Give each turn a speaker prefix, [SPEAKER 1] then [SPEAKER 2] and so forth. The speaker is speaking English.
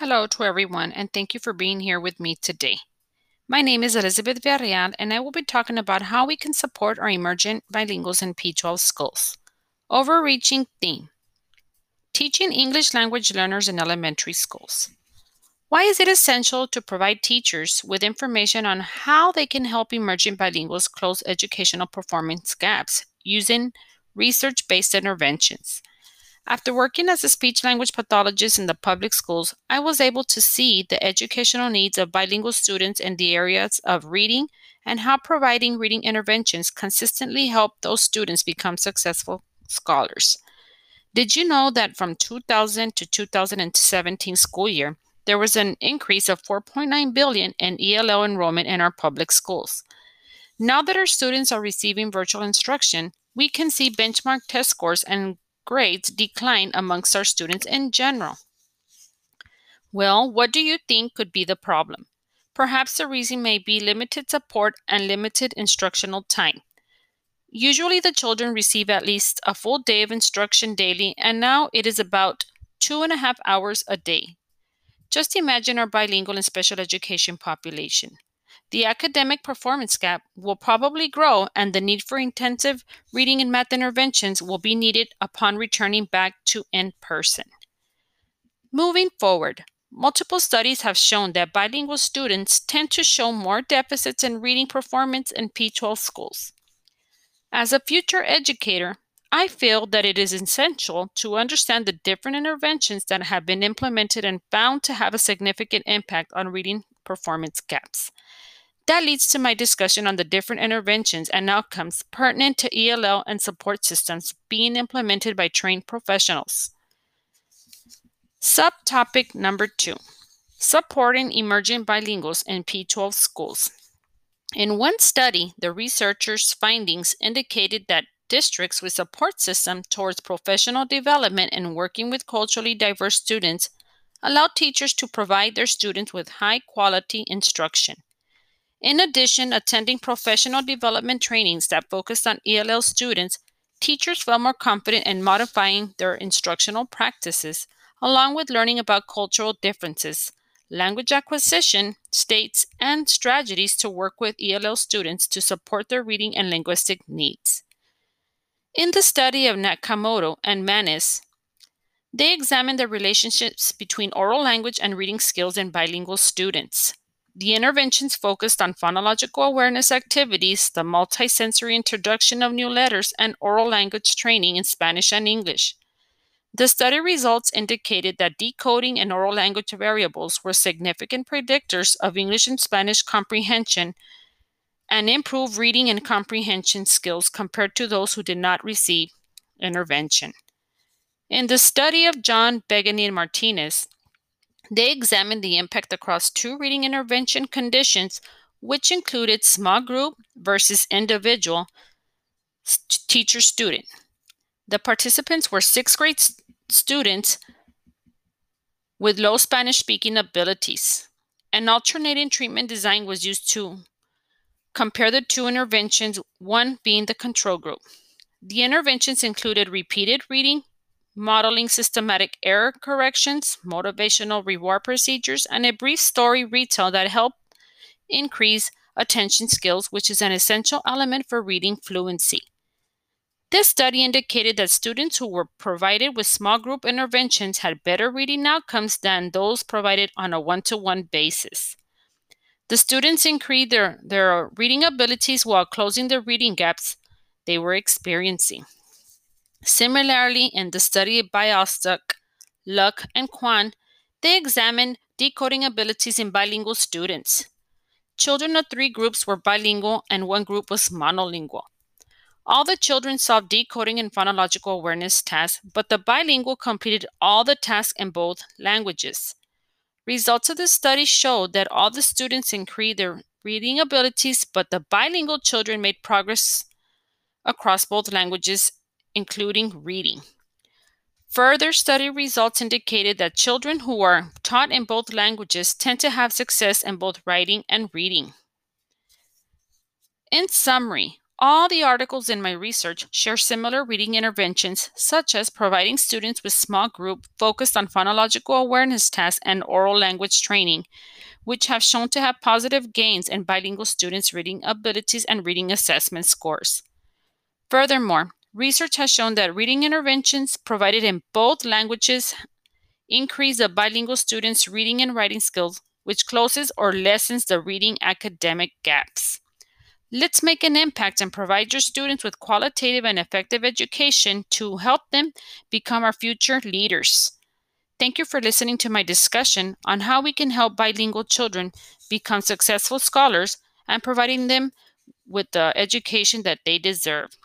[SPEAKER 1] Hello to everyone, and thank you for being here with me today. My name is Elizabeth Villarreal, and I will be talking about how we can support our emergent bilinguals in P12 schools. Overreaching theme Teaching English language learners in elementary schools. Why is it essential to provide teachers with information on how they can help emerging bilinguals close educational performance gaps using research based interventions? After working as a speech language pathologist in the public schools, I was able to see the educational needs of bilingual students in the areas of reading and how providing reading interventions consistently help those students become successful scholars. Did you know that from 2000 to 2017 school year, there was an increase of 4.9 billion in ELL enrollment in our public schools? Now that our students are receiving virtual instruction, we can see benchmark test scores and grades decline amongst our students in general. Well, what do you think could be the problem? Perhaps the reason may be limited support and limited instructional time. Usually, the children receive at least a full day of instruction daily, and now it is about two and a half hours a day. Just imagine our bilingual and special education population the academic performance gap will probably grow and the need for intensive reading and math interventions will be needed upon returning back to in person. Moving forward, multiple studies have shown that bilingual students tend to show more deficits in reading performance in P12 schools. As a future educator, I feel that it is essential to understand the different interventions that have been implemented and found to have a significant impact on reading performance gaps. That leads to my discussion on the different interventions and outcomes pertinent to ELL and support systems being implemented by trained professionals. Subtopic number two Supporting emerging bilinguals in P12 schools. In one study, the researchers' findings indicated that districts with support system towards professional development and working with culturally diverse students allow teachers to provide their students with high quality instruction. In addition, attending professional development trainings that focused on ELL students, teachers felt more confident in modifying their instructional practices, along with learning about cultural differences, language acquisition, states, and strategies to work with ELL students to support their reading and linguistic needs. In the study of Nakamoto and Manis, they examined the relationships between oral language and reading skills in bilingual students. The interventions focused on phonological awareness activities, the multisensory introduction of new letters, and oral language training in Spanish and English. The study results indicated that decoding and oral language variables were significant predictors of English and Spanish comprehension and improved reading and comprehension skills compared to those who did not receive intervention. In the study of John Begeny and Martinez, they examined the impact across two reading intervention conditions, which included small group versus individual teacher student. The participants were sixth grade st- students with low Spanish speaking abilities. An alternating treatment design was used to compare the two interventions, one being the control group. The interventions included repeated reading modeling systematic error corrections, motivational reward procedures, and a brief story retell that help increase attention skills, which is an essential element for reading fluency. This study indicated that students who were provided with small group interventions had better reading outcomes than those provided on a one to one basis. The students increased their, their reading abilities while closing the reading gaps they were experiencing. Similarly, in the study by Ostock, Luck, and Kwan, they examined decoding abilities in bilingual students. Children of three groups were bilingual and one group was monolingual. All the children solved decoding and phonological awareness tasks, but the bilingual completed all the tasks in both languages. Results of the study showed that all the students increased their reading abilities, but the bilingual children made progress across both languages including reading. Further study results indicated that children who are taught in both languages tend to have success in both writing and reading. In summary, All the articles in my research share similar reading interventions, such as providing students with small group focused on phonological awareness tasks and oral language training, which have shown to have positive gains in bilingual students' reading abilities and reading assessment scores. Furthermore, research has shown that reading interventions provided in both languages increase the bilingual students' reading and writing skills, which closes or lessens the reading academic gaps. Let's make an impact and provide your students with qualitative and effective education to help them become our future leaders. Thank you for listening to my discussion on how we can help bilingual children become successful scholars and providing them with the education that they deserve.